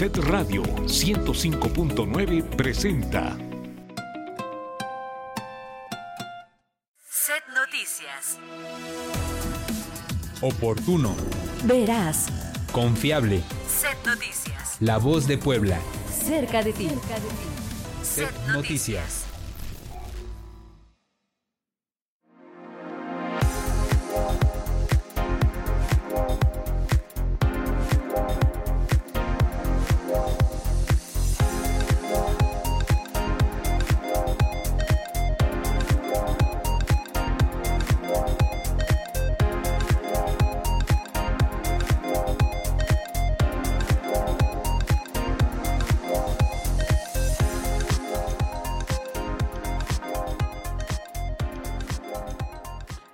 Set Radio 105.9 presenta. Set Noticias. Oportuno. Verás. Confiable. Set Noticias. La voz de Puebla. Cerca de ti. Set Noticias.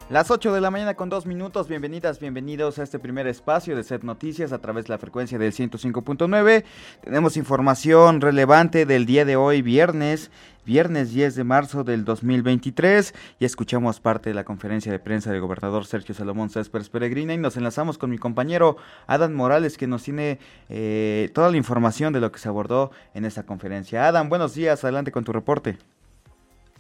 Las 8 de la mañana con 2 minutos, bienvenidas, bienvenidos a este primer espacio de Set Noticias a través de la frecuencia del 105.9. Tenemos información relevante del día de hoy, viernes, viernes 10 de marzo del 2023 y escuchamos parte de la conferencia de prensa del gobernador Sergio Salomón Céspedes Peregrina y nos enlazamos con mi compañero Adam Morales que nos tiene eh, toda la información de lo que se abordó en esta conferencia. Adam, buenos días, adelante con tu reporte.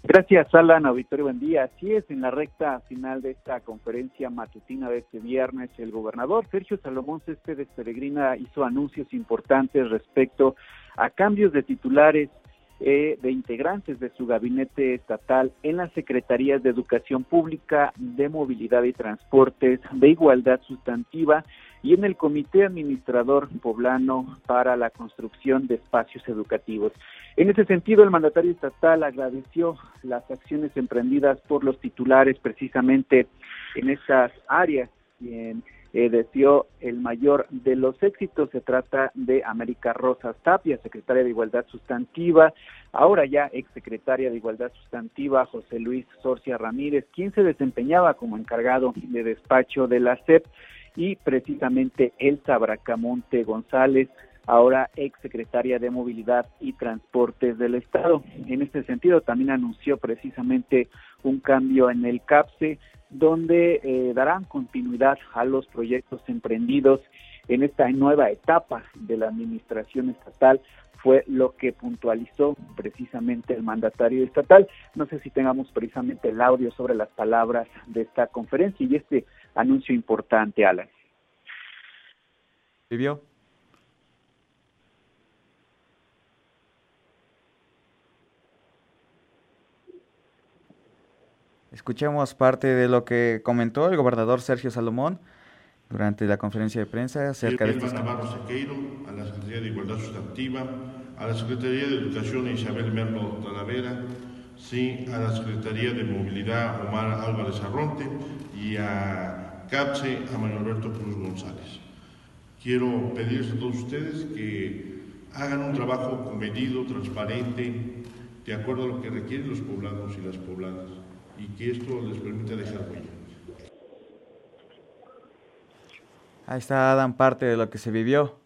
Gracias, Alan. Auditorio, buen día. Así es, en la recta final de esta conferencia matutina de este viernes, el gobernador Sergio Salomón Céspedes Peregrina hizo anuncios importantes respecto a cambios de titulares eh, de integrantes de su gabinete estatal en las secretarías de Educación Pública, de Movilidad y Transportes, de Igualdad Sustantiva y en el Comité Administrador Poblano para la Construcción de Espacios Educativos. En ese sentido, el mandatario estatal agradeció las acciones emprendidas por los titulares precisamente en esas áreas quien eh, deseó el mayor de los éxitos. Se trata de América Rosa Tapia, secretaria de Igualdad Sustantiva, ahora ya exsecretaria de Igualdad Sustantiva, José Luis Sorcia Ramírez, quien se desempeñaba como encargado de despacho de la SEP, y precisamente Elsa Bracamonte González, ahora ex secretaria de Movilidad y Transportes del Estado. En este sentido, también anunció precisamente un cambio en el CAPSE, donde eh, darán continuidad a los proyectos emprendidos en esta nueva etapa de la administración estatal fue lo que puntualizó precisamente el mandatario estatal. No sé si tengamos precisamente el audio sobre las palabras de esta conferencia y este anuncio importante, Alan. ¿Vivió? Escuchemos parte de lo que comentó el gobernador Sergio Salomón durante la conferencia de prensa acerca de estos Navarro Sequeiro, a la Secretaría de Igualdad Sustantiva, a la Secretaría de Educación Isabel Merlo Talavera, sí, a la Secretaría de Movilidad Omar Álvarez Arronte y a CAPSE a Manuel Alberto Cruz González. Quiero pedirles a todos ustedes que hagan un trabajo comedido, transparente, de acuerdo a lo que requieren los poblados y las pobladas y que esto les permita dejar huella. Ahí está Adam, parte de lo que se vivió.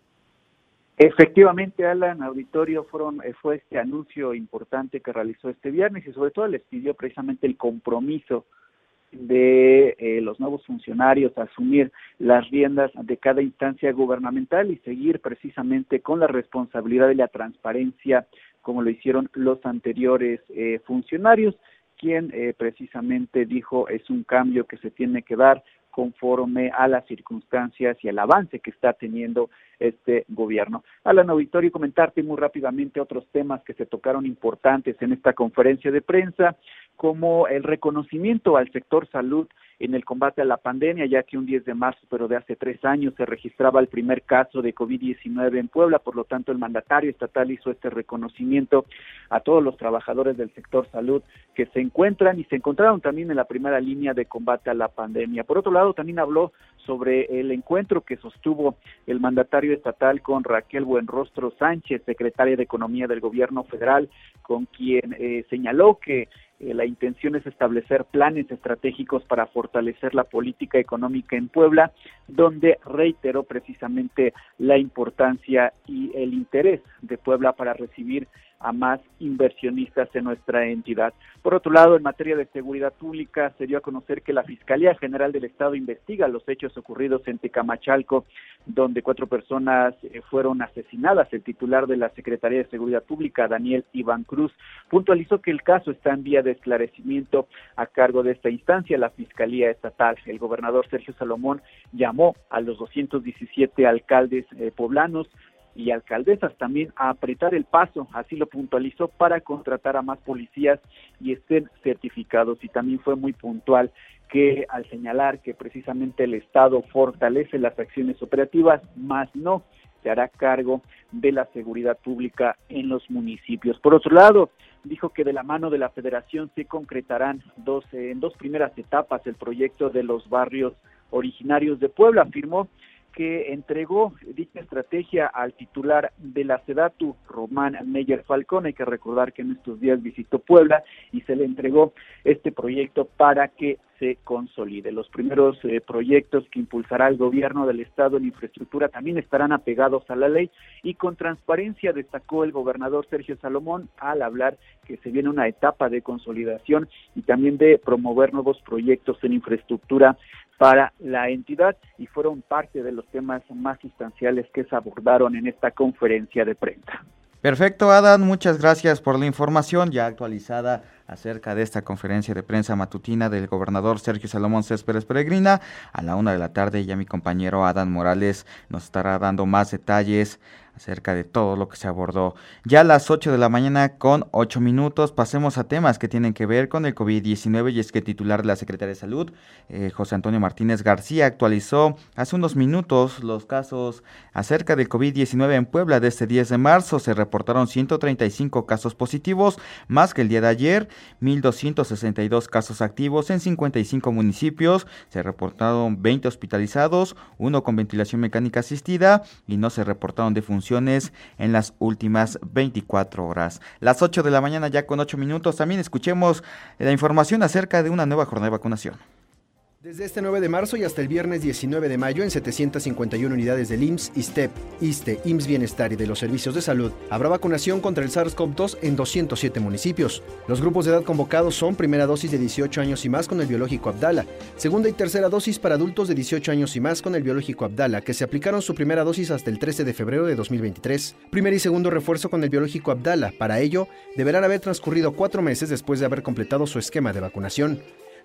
Efectivamente, Alan, auditorio, fueron, eh, fue este anuncio importante que realizó este viernes y sobre todo les pidió precisamente el compromiso de eh, los nuevos funcionarios a asumir las riendas de cada instancia gubernamental y seguir precisamente con la responsabilidad y la transparencia como lo hicieron los anteriores eh, funcionarios quien eh, precisamente dijo es un cambio que se tiene que dar conforme a las circunstancias y el avance que está teniendo este gobierno. Alan Auditorio, comentarte muy rápidamente otros temas que se tocaron importantes en esta conferencia de prensa, como el reconocimiento al sector salud en el combate a la pandemia, ya que un 10 de marzo, pero de hace tres años, se registraba el primer caso de COVID-19 en Puebla, por lo tanto el mandatario estatal hizo este reconocimiento a todos los trabajadores del sector salud que se encuentran y se encontraron también en la primera línea de combate a la pandemia. Por otro lado, también habló sobre el encuentro que sostuvo el mandatario estatal con Raquel Buenrostro Sánchez, secretaria de Economía del Gobierno Federal, con quien eh, señaló que eh, la intención es establecer planes estratégicos para fortalecer la política económica en Puebla, donde reiteró precisamente la importancia y el interés de Puebla para recibir a más inversionistas en nuestra entidad. Por otro lado, en materia de seguridad pública, se dio a conocer que la Fiscalía General del Estado investiga los hechos ocurridos en Tecamachalco, donde cuatro personas eh, fueron asesinadas. El titular de la Secretaría de Seguridad Pública, Daniel Iván Cruz, puntualizó que el caso está en vía de esclarecimiento a cargo de esta instancia, la Fiscalía Estatal. El gobernador Sergio Salomón llamó a los 217 alcaldes eh, poblanos y alcaldesas también a apretar el paso, así lo puntualizó, para contratar a más policías y estén certificados. Y también fue muy puntual que al señalar que precisamente el Estado fortalece las acciones operativas, más no se hará cargo de la seguridad pública en los municipios. Por otro lado, dijo que de la mano de la federación se concretarán dos, en dos primeras etapas el proyecto de los barrios originarios de Puebla. Afirmó que entregó dicha estrategia al titular de la SEDATU, Román Meyer Falcón. Hay que recordar que en estos días visitó Puebla y se le entregó este proyecto para que se consolide. Los primeros eh, proyectos que impulsará el gobierno del Estado en infraestructura también estarán apegados a la ley y con transparencia destacó el gobernador Sergio Salomón al hablar que se viene una etapa de consolidación y también de promover nuevos proyectos en infraestructura para la entidad y fueron parte de los temas más sustanciales que se abordaron en esta conferencia de prensa. Perfecto, Adán, muchas gracias por la información ya actualizada acerca de esta conferencia de prensa matutina del gobernador Sergio Salomón Céspedes Peregrina. A la una de la tarde ya mi compañero Adán Morales nos estará dando más detalles acerca de todo lo que se abordó. Ya a las 8 de la mañana con 8 minutos pasemos a temas que tienen que ver con el COVID-19 y es que titular de la Secretaría de Salud, eh, José Antonio Martínez García, actualizó hace unos minutos los casos acerca del COVID-19 en Puebla de este 10 de marzo. Se reportaron 135 casos positivos, más que el día de ayer, 1.262 casos activos en 55 municipios. Se reportaron 20 hospitalizados, uno con ventilación mecánica asistida y no se reportaron defunciones en las últimas 24 horas. Las 8 de la mañana ya con 8 minutos. También escuchemos la información acerca de una nueva jornada de vacunación. Desde este 9 de marzo y hasta el viernes 19 de mayo, en 751 unidades del IMSS, ISTEP, ISTE, IMSS Bienestar y de los servicios de salud, habrá vacunación contra el SARS-CoV-2 en 207 municipios. Los grupos de edad convocados son primera dosis de 18 años y más con el biológico Abdala, segunda y tercera dosis para adultos de 18 años y más con el biológico Abdala, que se aplicaron su primera dosis hasta el 13 de febrero de 2023. Primer y segundo refuerzo con el biológico Abdala. Para ello, deberán haber transcurrido cuatro meses después de haber completado su esquema de vacunación.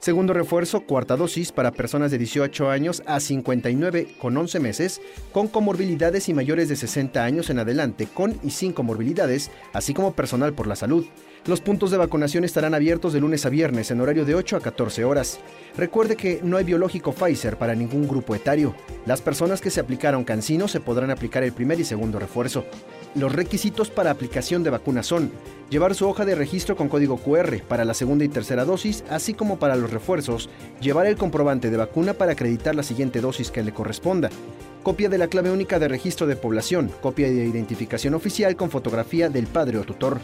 Segundo refuerzo, cuarta dosis para personas de 18 años a 59 con 11 meses, con comorbilidades y mayores de 60 años en adelante, con y sin comorbilidades, así como personal por la salud. Los puntos de vacunación estarán abiertos de lunes a viernes en horario de 8 a 14 horas. Recuerde que no hay biológico Pfizer para ningún grupo etario. Las personas que se aplicaron Cancino se podrán aplicar el primer y segundo refuerzo. Los requisitos para aplicación de vacuna son llevar su hoja de registro con código QR para la segunda y tercera dosis, así como para los refuerzos, llevar el comprobante de vacuna para acreditar la siguiente dosis que le corresponda, copia de la clave única de registro de población, copia de identificación oficial con fotografía del padre o tutor,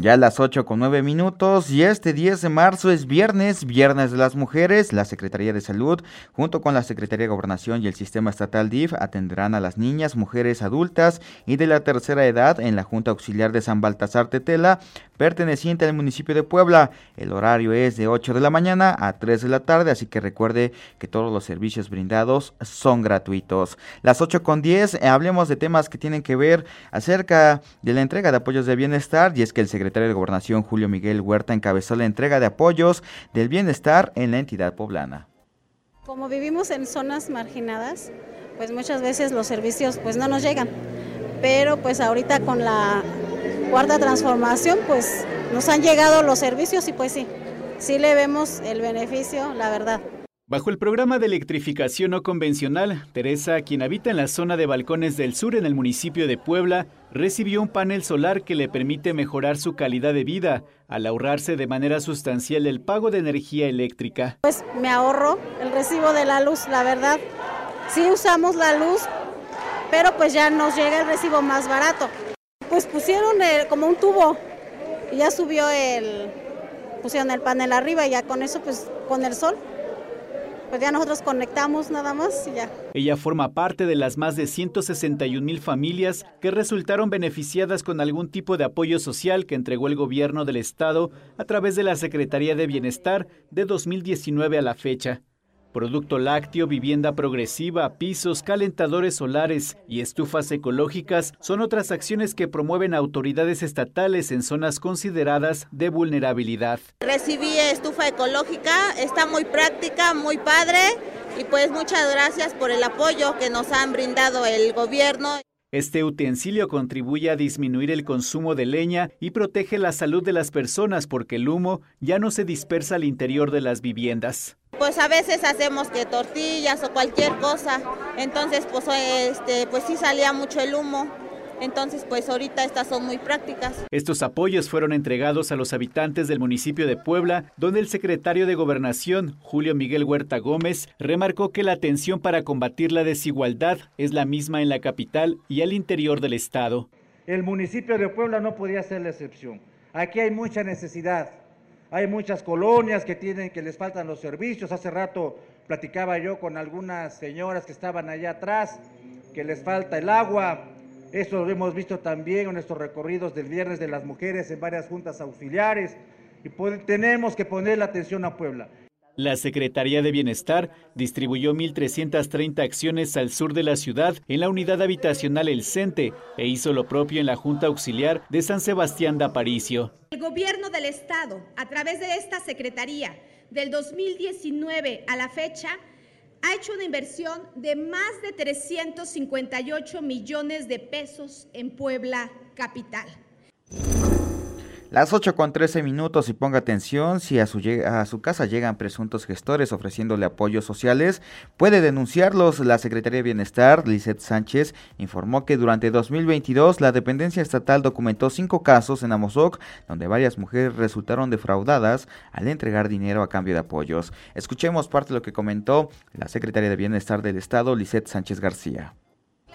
ya a las 8 con 9 minutos y este 10 de marzo es viernes, viernes de las mujeres. La Secretaría de Salud, junto con la Secretaría de Gobernación y el Sistema Estatal DIF, atenderán a las niñas, mujeres adultas y de la tercera edad en la Junta Auxiliar de San Baltasar Tetela, perteneciente al municipio de Puebla. El horario es de 8 de la mañana a 3 de la tarde, así que recuerde que todos los servicios brindados son gratuitos. Las 8 con 10, eh, hablemos de temas que tienen que ver acerca de la entrega de apoyos de bienestar y es que el secretario de Gobernación Julio Miguel Huerta encabezó la entrega de apoyos del bienestar en la entidad poblana. Como vivimos en zonas marginadas, pues muchas veces los servicios pues no nos llegan, pero pues ahorita con la cuarta transformación, pues nos han llegado los servicios y pues sí, sí le vemos el beneficio, la verdad. Bajo el programa de electrificación no convencional, Teresa, quien habita en la zona de Balcones del Sur en el municipio de Puebla, recibió un panel solar que le permite mejorar su calidad de vida al ahorrarse de manera sustancial el pago de energía eléctrica. Pues me ahorro el recibo de la luz, la verdad. Sí usamos la luz, pero pues ya nos llega el recibo más barato. Pues pusieron como un tubo y ya subió el, pusieron el panel arriba y ya con eso pues con el sol pues ya nosotros conectamos nada más y ya. Ella forma parte de las más de 161 mil familias que resultaron beneficiadas con algún tipo de apoyo social que entregó el gobierno del estado a través de la Secretaría de Bienestar de 2019 a la fecha. Producto lácteo, vivienda progresiva, pisos, calentadores solares y estufas ecológicas son otras acciones que promueven autoridades estatales en zonas consideradas de vulnerabilidad. Recibí estufa ecológica, está muy práctica, muy padre y pues muchas gracias por el apoyo que nos han brindado el gobierno. Este utensilio contribuye a disminuir el consumo de leña y protege la salud de las personas porque el humo ya no se dispersa al interior de las viviendas pues a veces hacemos que tortillas o cualquier cosa, entonces pues, este, pues sí salía mucho el humo. Entonces, pues ahorita estas son muy prácticas. Estos apoyos fueron entregados a los habitantes del municipio de Puebla, donde el secretario de Gobernación, Julio Miguel Huerta Gómez, remarcó que la atención para combatir la desigualdad es la misma en la capital y al interior del estado. El municipio de Puebla no podía ser la excepción. Aquí hay mucha necesidad. Hay muchas colonias que tienen que les faltan los servicios. Hace rato platicaba yo con algunas señoras que estaban allá atrás que les falta el agua. Eso lo hemos visto también en nuestros recorridos del viernes de las mujeres en varias juntas auxiliares y tenemos que poner la atención a Puebla. La Secretaría de Bienestar distribuyó 1.330 acciones al sur de la ciudad en la unidad habitacional El Cente e hizo lo propio en la Junta Auxiliar de San Sebastián de Aparicio. El gobierno del Estado, a través de esta Secretaría, del 2019 a la fecha, ha hecho una inversión de más de 358 millones de pesos en Puebla Capital. Las 8 con 13 minutos y ponga atención, si a su, casa llegan presuntos gestores ofreciéndole apoyos sociales, puede denunciarlos. La Secretaría de Bienestar, Lizeth Sánchez, informó que durante 2022 la dependencia estatal documentó cinco casos en Amozoc donde varias mujeres resultaron defraudadas al entregar dinero a cambio de apoyos. Escuchemos parte de lo que comentó la Secretaría de Bienestar del Estado, Lizeth Sánchez García.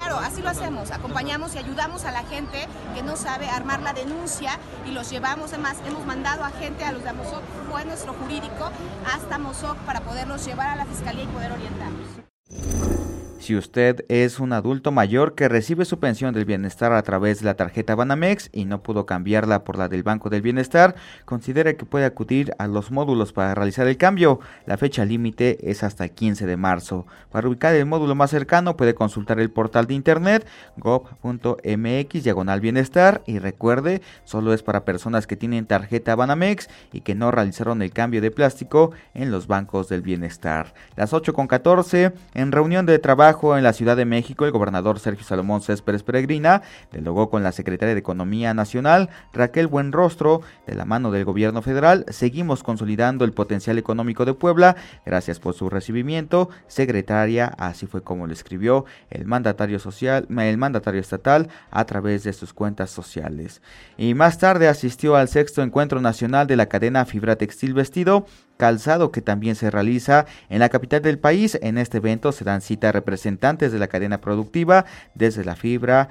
Claro, así lo hacemos, acompañamos y ayudamos a la gente que no sabe armar la denuncia y los llevamos, además hemos mandado a gente a los de Amozoc, fue nuestro jurídico, hasta Amozoc para poderlos llevar a la fiscalía y poder orientarlos. Si usted es un adulto mayor que recibe su pensión del bienestar a través de la tarjeta Banamex y no pudo cambiarla por la del Banco del Bienestar, considere que puede acudir a los módulos para realizar el cambio. La fecha límite es hasta el 15 de marzo. Para ubicar el módulo más cercano puede consultar el portal de internet gov.mx diagonal bienestar y recuerde, solo es para personas que tienen tarjeta Banamex y que no realizaron el cambio de plástico en los bancos del bienestar. Las 8 con 14 en reunión de trabajo en la Ciudad de México, el gobernador Sergio Salomón Céspedes Peregrina dialogó con la secretaria de Economía Nacional, Raquel Buenrostro, de la mano del gobierno federal. Seguimos consolidando el potencial económico de Puebla. Gracias por su recibimiento, secretaria. Así fue como le escribió el mandatario social, el mandatario estatal a través de sus cuentas sociales. Y más tarde asistió al sexto encuentro nacional de la cadena Fibra Textil Vestido calzado que también se realiza en la capital del país. En este evento se dan cita representantes de la cadena productiva, desde la fibra,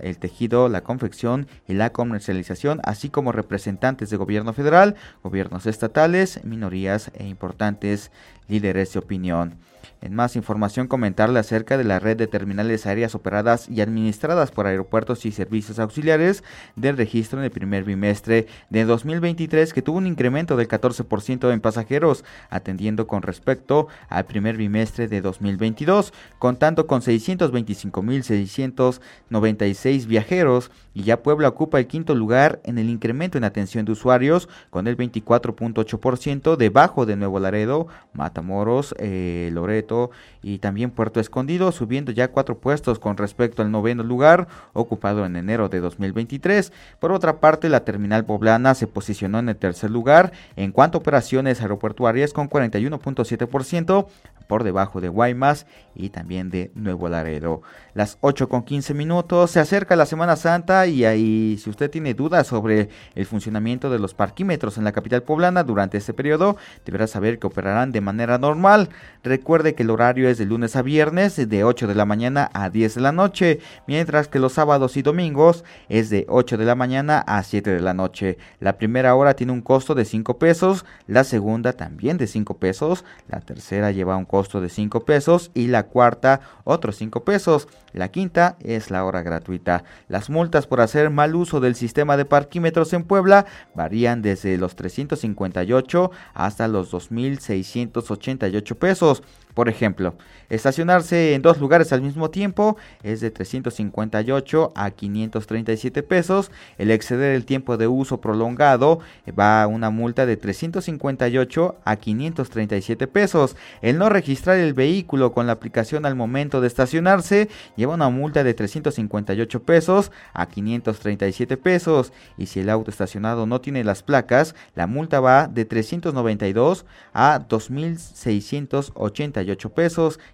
el tejido, la confección y la comercialización, así como representantes de gobierno federal, gobiernos estatales, minorías e importantes líderes de opinión. En más información, comentarle acerca de la red de terminales aéreas operadas y administradas por aeropuertos y servicios auxiliares del registro en el primer bimestre de 2023 que tuvo un incremento del 14% en pasajeros, atendiendo con respecto al primer bimestre de 2022, contando con 625.696 viajeros y ya Puebla ocupa el quinto lugar en el incremento en atención de usuarios con el 24.8% debajo de Nuevo Laredo, Matamoros, eh, Loreto y también Puerto Escondido, subiendo ya cuatro puestos con respecto al noveno lugar ocupado en enero de 2023. Por otra parte, la terminal poblana se posicionó en el tercer lugar en cuanto a operaciones aeroportuarias con 41.7%, por debajo de Guaymas y también de Nuevo Laredo. Las 8 con 15 minutos, se acerca la Semana Santa y ahí si usted tiene dudas sobre el funcionamiento de los parquímetros en la capital poblana durante este periodo, deberá saber que operarán de manera normal. Recuerde que el horario es de lunes a viernes de 8 de la mañana a 10 de la noche, mientras que los sábados y domingos es de 8 de la mañana a 7 de la noche. La primera hora tiene un costo de 5 pesos, la segunda también de 5 pesos, la tercera lleva un de 5 pesos y la cuarta otros 5 pesos. La quinta es la hora gratuita. Las multas por hacer mal uso del sistema de parquímetros en Puebla varían desde los 358 hasta los 2.688 pesos. Por ejemplo, estacionarse en dos lugares al mismo tiempo es de 358 a 537 pesos. El exceder el tiempo de uso prolongado va a una multa de 358 a 537 pesos. El no registrar el vehículo con la aplicación al momento de estacionarse lleva una multa de 358 pesos a 537 pesos. Y si el auto estacionado no tiene las placas, la multa va de 392 a 2688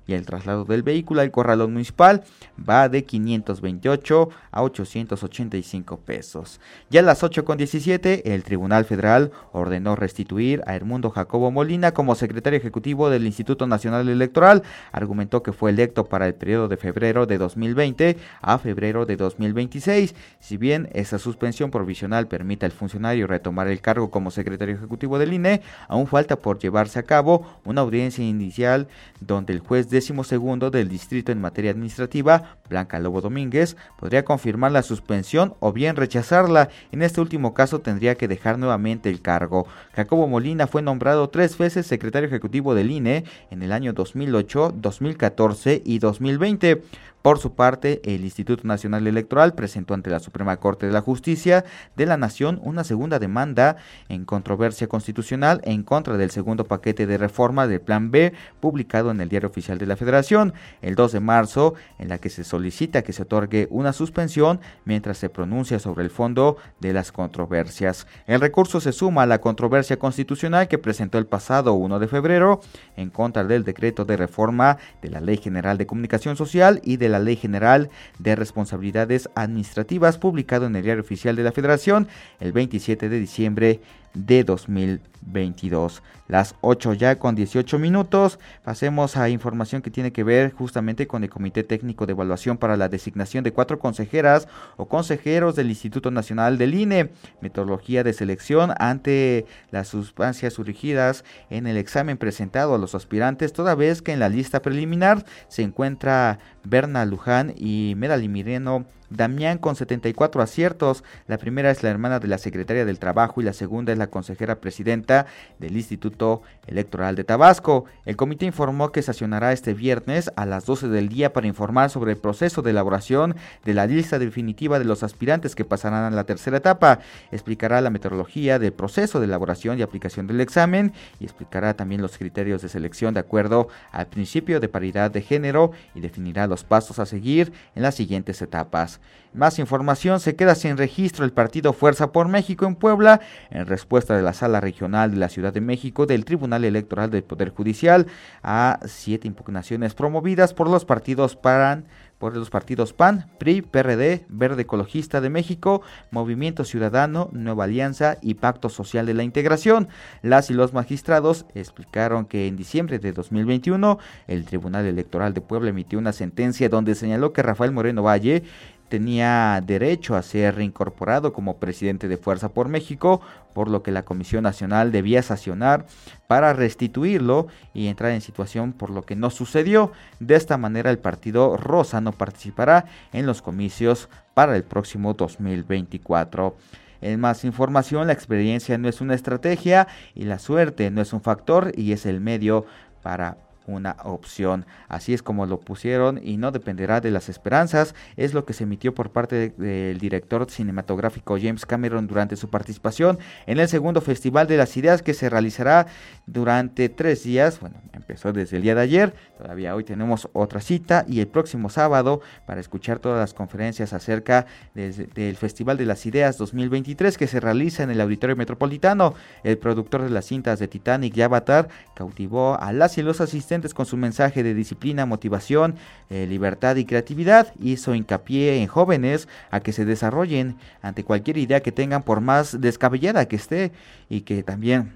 y el traslado del vehículo al corralón municipal va de 528 a 885 pesos. Ya a las 8 con 17, el Tribunal Federal ordenó restituir a Hermundo Jacobo Molina como secretario ejecutivo del Instituto Nacional Electoral. Argumentó que fue electo para el periodo de febrero de 2020 a febrero de 2026. Si bien esa suspensión provisional permite al funcionario retomar el cargo como secretario ejecutivo del INE, aún falta por llevarse a cabo una audiencia inicial donde el juez décimo segundo del distrito en materia administrativa, Blanca Lobo Domínguez, podría confirmar la suspensión o bien rechazarla. En este último caso tendría que dejar nuevamente el cargo. Jacobo Molina fue nombrado tres veces secretario ejecutivo del INE en el año 2008, 2014 y 2020. Por su parte, el Instituto Nacional Electoral presentó ante la Suprema Corte de la Justicia de la Nación una segunda demanda en controversia constitucional en contra del segundo paquete de reforma del Plan B publicado en el Diario Oficial de la Federación el 2 de marzo, en la que se solicita que se otorgue una suspensión mientras se pronuncia sobre el fondo de las controversias. El recurso se suma a la controversia constitucional que presentó el pasado 1 de febrero en contra del decreto de reforma de la Ley General de Comunicación Social y de la Ley General de Responsabilidades Administrativas publicado en el Diario Oficial de la Federación el 27 de diciembre de 2022. Las 8 ya con 18 minutos. Pasemos a información que tiene que ver justamente con el Comité Técnico de Evaluación para la designación de cuatro consejeras o consejeros del Instituto Nacional del INE. Metodología de selección ante las sustancias surgidas en el examen presentado a los aspirantes, toda vez que en la lista preliminar se encuentra Berna Luján y Merali Mireno Damián con 74 aciertos. La primera es la hermana de la secretaria del Trabajo y la segunda es la consejera presidenta del Instituto Electoral de Tabasco. El comité informó que sesionará este viernes a las 12 del día para informar sobre el proceso de elaboración de la lista definitiva de los aspirantes que pasarán a la tercera etapa. Explicará la metodología del proceso de elaboración y aplicación del examen y explicará también los criterios de selección de acuerdo al principio de paridad de género y definirá los pasos a seguir en las siguientes etapas. Más información, se queda sin registro el partido Fuerza por México en Puebla en respuesta de la Sala Regional de la Ciudad de México del Tribunal Electoral del Poder Judicial a siete impugnaciones promovidas por los partidos PAN, por los partidos PAN, PRI, PRD, Verde Ecologista de México, Movimiento Ciudadano, Nueva Alianza y Pacto Social de la Integración. Las y los magistrados explicaron que en diciembre de 2021 el Tribunal Electoral de Puebla emitió una sentencia donde señaló que Rafael Moreno Valle tenía derecho a ser reincorporado como presidente de Fuerza por México, por lo que la Comisión Nacional debía sancionar para restituirlo y entrar en situación por lo que no sucedió. De esta manera el partido Rosa no participará en los comicios para el próximo 2024. En más información, la experiencia no es una estrategia y la suerte no es un factor y es el medio para una opción. Así es como lo pusieron y no dependerá de las esperanzas. Es lo que se emitió por parte del director cinematográfico James Cameron durante su participación en el segundo Festival de las Ideas que se realizará durante tres días. Bueno, empezó desde el día de ayer. Todavía hoy tenemos otra cita y el próximo sábado para escuchar todas las conferencias acerca del Festival de las Ideas 2023 que se realiza en el Auditorio Metropolitano. El productor de las cintas de Titanic y Avatar cautivó a las y los asistentes con su mensaje de disciplina, motivación, eh, libertad y creatividad. Hizo hincapié en jóvenes a que se desarrollen ante cualquier idea que tengan por más descabellada que esté y que también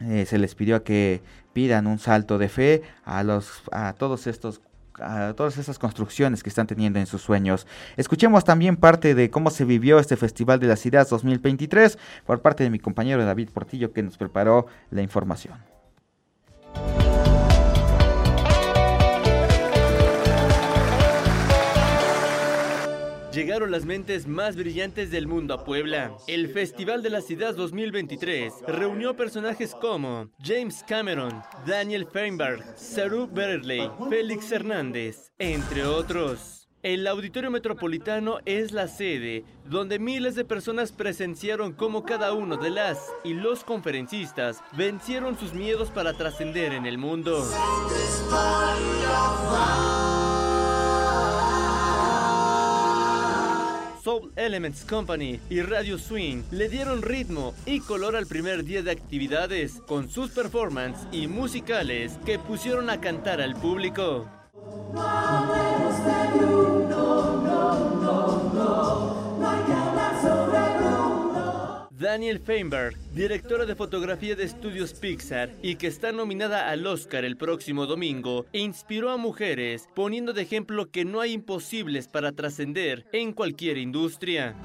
eh, se les pidió que pidan un salto de fe a los a todos estos a todas esas construcciones que están teniendo en sus sueños. Escuchemos también parte de cómo se vivió este Festival de las Ideas 2023 por parte de mi compañero David Portillo que nos preparó la información. Llegaron las mentes más brillantes del mundo a Puebla. El Festival de las Ideas 2023 reunió personajes como James Cameron, Daniel Feinberg, Saru Berley, Félix Hernández, entre otros. El Auditorio Metropolitano es la sede donde miles de personas presenciaron cómo cada uno de las y los conferencistas vencieron sus miedos para trascender en el mundo. Soul Elements Company y Radio Swing le dieron ritmo y color al primer día de actividades con sus performances y musicales que pusieron a cantar al público. Daniel Feinberg, directora de fotografía de estudios Pixar y que está nominada al Oscar el próximo domingo, inspiró a mujeres poniendo de ejemplo que no hay imposibles para trascender en cualquier industria.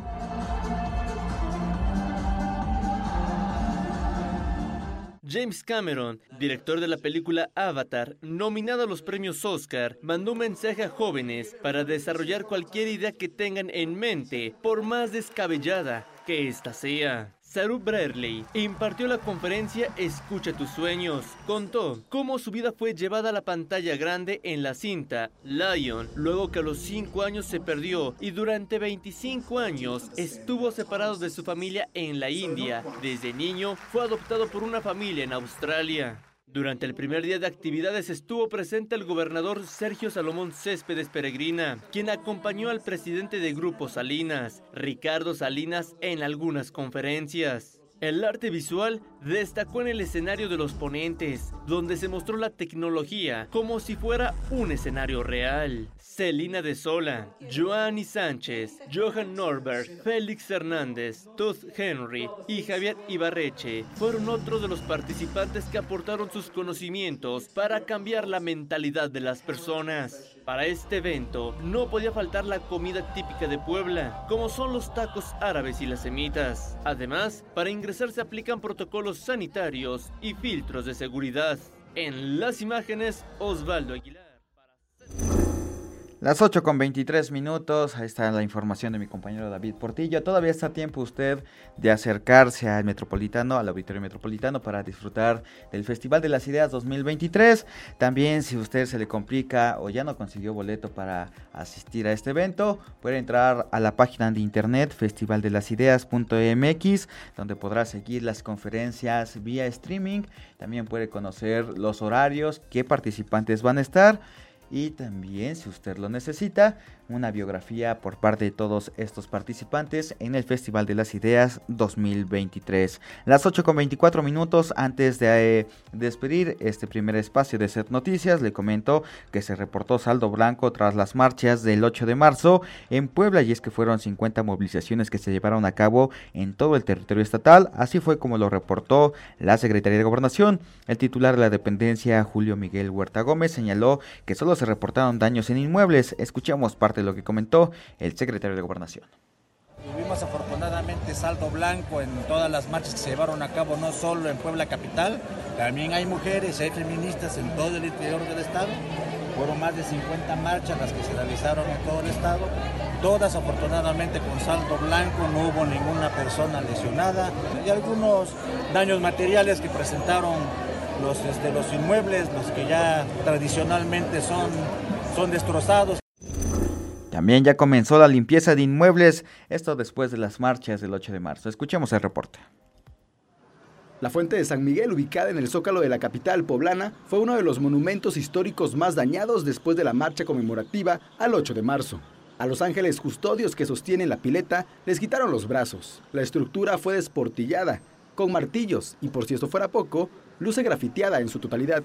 James Cameron, director de la película Avatar, nominado a los premios Oscar, mandó un mensaje a jóvenes para desarrollar cualquier idea que tengan en mente, por más descabellada que ésta sea. Saru Brerley impartió la conferencia Escucha tus sueños. Contó cómo su vida fue llevada a la pantalla grande en la cinta Lion, luego que a los 5 años se perdió y durante 25 años estuvo separado de su familia en la India. Desde niño fue adoptado por una familia en Australia. Durante el primer día de actividades estuvo presente el gobernador Sergio Salomón Céspedes Peregrina, quien acompañó al presidente de Grupo Salinas, Ricardo Salinas, en algunas conferencias. El arte visual destacó en el escenario de los ponentes, donde se mostró la tecnología como si fuera un escenario real. Celina de Sola, Joanny Sánchez, Johan Norbert, Félix Hernández, Todd Henry y Javier Ibarreche fueron otros de los participantes que aportaron sus conocimientos para cambiar la mentalidad de las personas. Para este evento no podía faltar la comida típica de Puebla, como son los tacos árabes y las semitas. Además, para ingresar se aplican protocolos sanitarios y filtros de seguridad. En las imágenes, Osvaldo Aguilar. Las 8 con 23 minutos, ahí está la información de mi compañero David Portillo. Todavía está tiempo usted de acercarse al Metropolitano, al Auditorio Metropolitano para disfrutar del Festival de las Ideas 2023. También si usted se le complica o ya no consiguió boleto para asistir a este evento, puede entrar a la página de internet festivaldelasideas.mx, donde podrá seguir las conferencias vía streaming. También puede conocer los horarios, qué participantes van a estar y también, si usted lo necesita, una biografía por parte de todos estos participantes en el Festival de las Ideas 2023. Las 8 con 24 minutos antes de eh, despedir este primer espacio de Set Noticias, le comento que se reportó saldo blanco tras las marchas del 8 de marzo en Puebla y es que fueron 50 movilizaciones que se llevaron a cabo en todo el territorio estatal, así fue como lo reportó la Secretaría de Gobernación. El titular de la dependencia, Julio Miguel Huerta Gómez, señaló que solo se reportaron daños en inmuebles. Escuchemos parte de lo que comentó el secretario de Gobernación. Tuvimos afortunadamente saldo blanco en todas las marchas que se llevaron a cabo, no solo en Puebla Capital, también hay mujeres, hay feministas en todo el interior del estado. Fueron más de 50 marchas las que se realizaron en todo el estado, todas afortunadamente con saldo blanco, no hubo ninguna persona lesionada y algunos daños materiales que presentaron los, este, los inmuebles, los que ya tradicionalmente son, son destrozados. También ya comenzó la limpieza de inmuebles, esto después de las marchas del 8 de marzo. Escuchemos el reporte. La fuente de San Miguel, ubicada en el zócalo de la capital poblana, fue uno de los monumentos históricos más dañados después de la marcha conmemorativa al 8 de marzo. A los ángeles custodios que sostienen la pileta les quitaron los brazos. La estructura fue desportillada, con martillos, y por si esto fuera poco, luce grafiteada en su totalidad.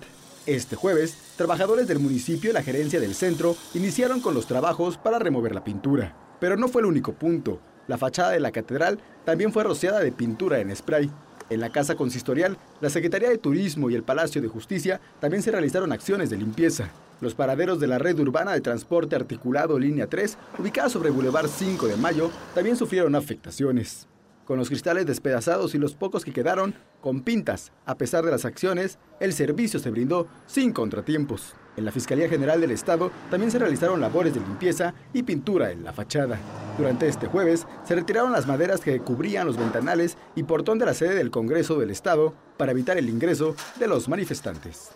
Este jueves, trabajadores del municipio y la gerencia del centro iniciaron con los trabajos para remover la pintura. Pero no fue el único punto. La fachada de la catedral también fue rociada de pintura en spray. En la Casa Consistorial, la Secretaría de Turismo y el Palacio de Justicia también se realizaron acciones de limpieza. Los paraderos de la red urbana de transporte articulado Línea 3, ubicada sobre Boulevard 5 de Mayo, también sufrieron afectaciones con los cristales despedazados y los pocos que quedaron con pintas. A pesar de las acciones, el servicio se brindó sin contratiempos. En la Fiscalía General del Estado también se realizaron labores de limpieza y pintura en la fachada. Durante este jueves se retiraron las maderas que cubrían los ventanales y portón de la sede del Congreso del Estado para evitar el ingreso de los manifestantes.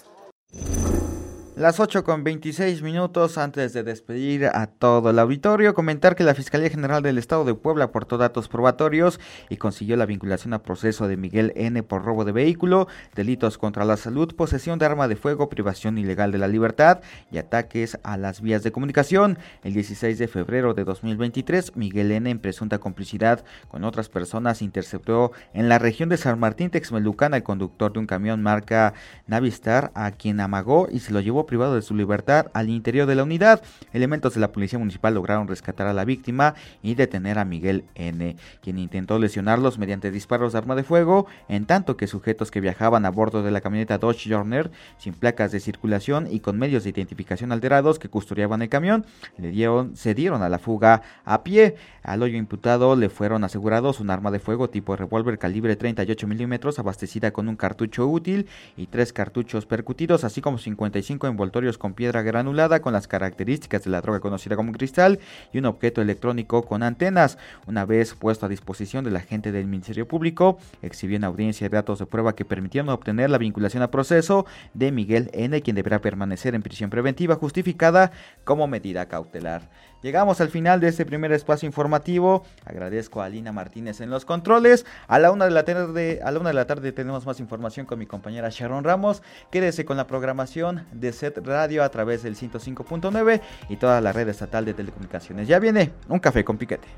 Las 8 con 26 minutos antes de despedir a todo el auditorio, comentar que la Fiscalía General del Estado de Puebla aportó datos probatorios y consiguió la vinculación a proceso de Miguel N por robo de vehículo, delitos contra la salud, posesión de arma de fuego, privación ilegal de la libertad y ataques a las vías de comunicación. El 16 de febrero de 2023, Miguel N, en presunta complicidad con otras personas, interceptó en la región de San Martín Texmelucan al conductor de un camión marca Navistar, a quien amagó y se lo llevó privado de su libertad al interior de la unidad. Elementos de la policía municipal lograron rescatar a la víctima y detener a Miguel N., quien intentó lesionarlos mediante disparos de arma de fuego, en tanto que sujetos que viajaban a bordo de la camioneta Dodge Journey sin placas de circulación y con medios de identificación alterados que custodiaban el camión, le dieron, se dieron a la fuga a pie. Al hoyo imputado le fueron asegurados un arma de fuego tipo revólver calibre 38 milímetros abastecida con un cartucho útil y tres cartuchos percutidos, así como 55 envoltorios con piedra granulada con las características de la droga conocida como cristal y un objeto electrónico con antenas. Una vez puesto a disposición de la gente del Ministerio Público, exhibió en audiencia datos de prueba que permitieron obtener la vinculación a proceso de Miguel N., quien deberá permanecer en prisión preventiva justificada como medida cautelar. Llegamos al final de este primer espacio informativo. Agradezco a Alina Martínez en los controles. A la una de la tarde, a la una de la tarde tenemos más información con mi compañera Sharon Ramos. Quédese con la programación de Set Radio a través del 105.9 y toda la red estatal de telecomunicaciones. Ya viene un café con piquete.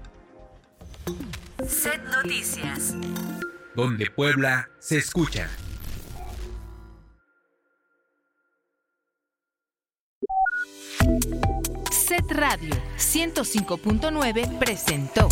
Set Noticias. Donde Puebla se escucha. Set Radio 105.9 presentó.